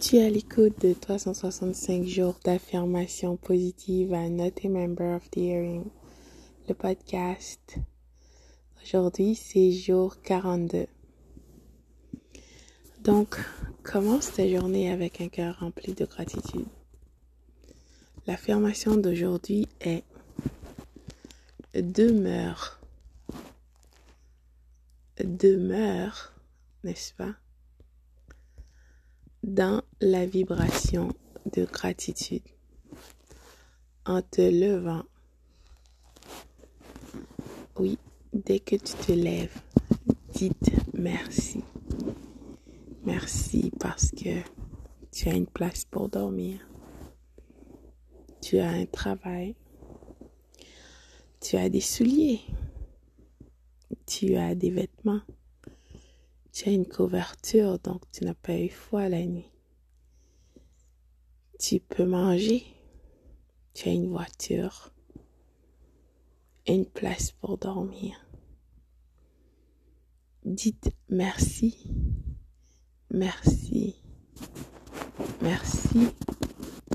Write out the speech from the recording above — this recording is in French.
Tu es à l'écoute de 365 jours d'affirmation positive à Not a Member of the Hearing, le podcast. Aujourd'hui, c'est jour 42. Donc, commence ta journée avec un cœur rempli de gratitude. L'affirmation d'aujourd'hui est demeure. Demeure, n'est-ce pas? Dans la vibration de gratitude en te levant. Oui, dès que tu te lèves, dites merci. Merci parce que tu as une place pour dormir. Tu as un travail. Tu as des souliers. Tu as des vêtements. Tu as une couverture, donc tu n'as pas eu froid la nuit. Tu peux manger. Tu as une voiture. Une place pour dormir. Dites merci. Merci. Merci